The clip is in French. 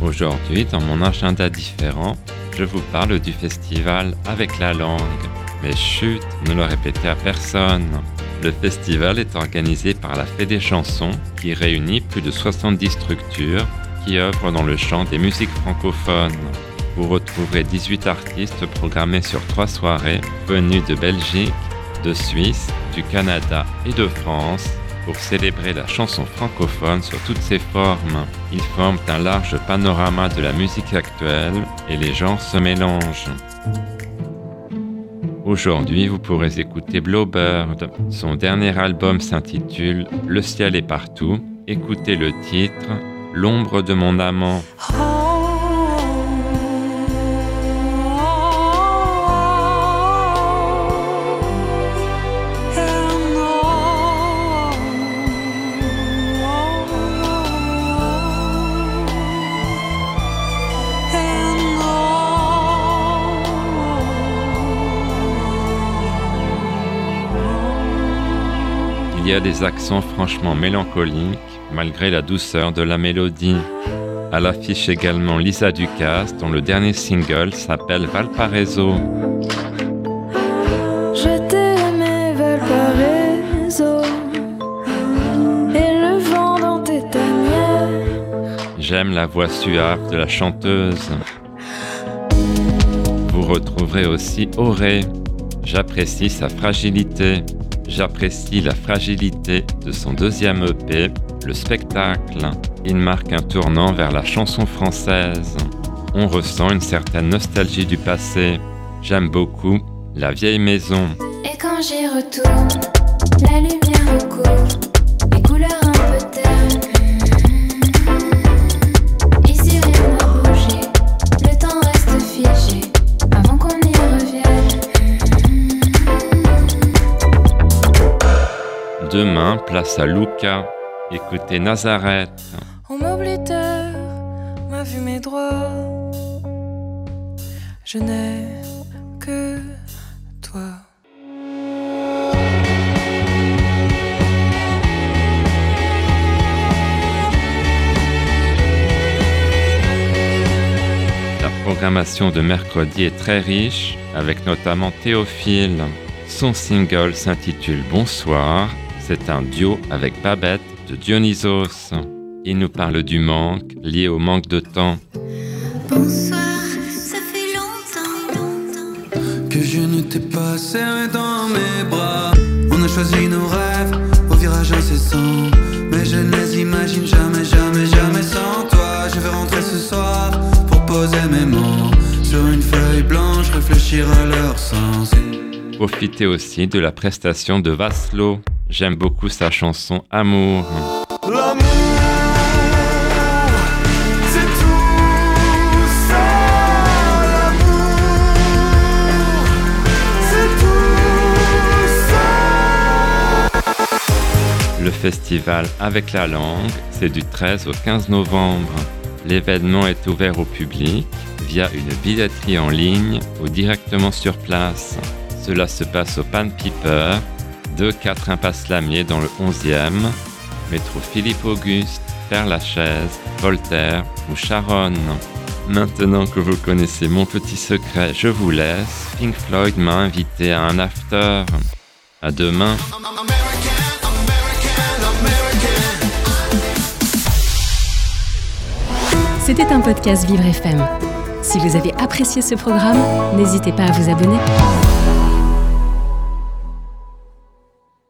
Aujourd'hui, dans mon agenda différent, je vous parle du festival avec la langue. Mais chut, ne le répétez à personne. Le festival est organisé par la Fée des chansons qui réunit plus de 70 structures qui œuvrent dans le champ des musiques francophones. Vous retrouverez 18 artistes programmés sur trois soirées venus de Belgique, de Suisse, du Canada et de France pour célébrer la chanson francophone sur toutes ses formes. Ils forment un large panorama de la musique actuelle et les genres se mélangent. Aujourd'hui, vous pourrez écouter Blowbird. Son dernier album s'intitule Le ciel est partout. Écoutez le titre L'ombre de mon amant. Il y a des accents franchement mélancoliques malgré la douceur de la mélodie. À l'affiche également Lisa Ducasse dont le dernier single s'appelle Valparaiso. Je t'aimais Valparaiso et le vent dans tes tanières. J'aime la voix suave de la chanteuse. Vous retrouverez aussi Auré. J'apprécie sa fragilité. J'apprécie la fragilité de son deuxième EP, Le Spectacle. Il marque un tournant vers la chanson française. On ressent une certaine nostalgie du passé. J'aime beaucoup La vieille maison. Et quand j'y retourne, la lumière Demain, place à Luca. Écoutez Nazareth. On m'a vu mes droits. Je n'ai que toi. La programmation de mercredi est très riche, avec notamment Théophile. Son single s'intitule Bonsoir. C'est un duo avec Babette de Dionysos. Il nous parle du manque lié au manque de temps. Bonsoir, ça fait longtemps, longtemps. Que je ne t'ai pas serré dans mes bras. On a choisi nos rêves au virage incessant. Mais je ne les imagine jamais, jamais, jamais sans toi. Je vais rentrer ce soir pour poser mes mots sur une feuille blanche, réfléchir à leur sens. Profitez aussi de la prestation de Vaslo. J'aime beaucoup sa chanson Amour. Le festival Avec la langue, c'est du 13 au 15 novembre. L'événement est ouvert au public via une billetterie en ligne ou directement sur place. Cela se passe au Pan Piper, 2-4 Impasse Lamier dans le 11e, métro Philippe Auguste, Père-Lachaise, Voltaire ou Charonne. Maintenant que vous connaissez mon petit secret, je vous laisse. Pink Floyd m'a invité à un after. À demain. C'était un podcast Vivre FM. Si vous avez apprécié ce programme, n'hésitez pas à vous abonner.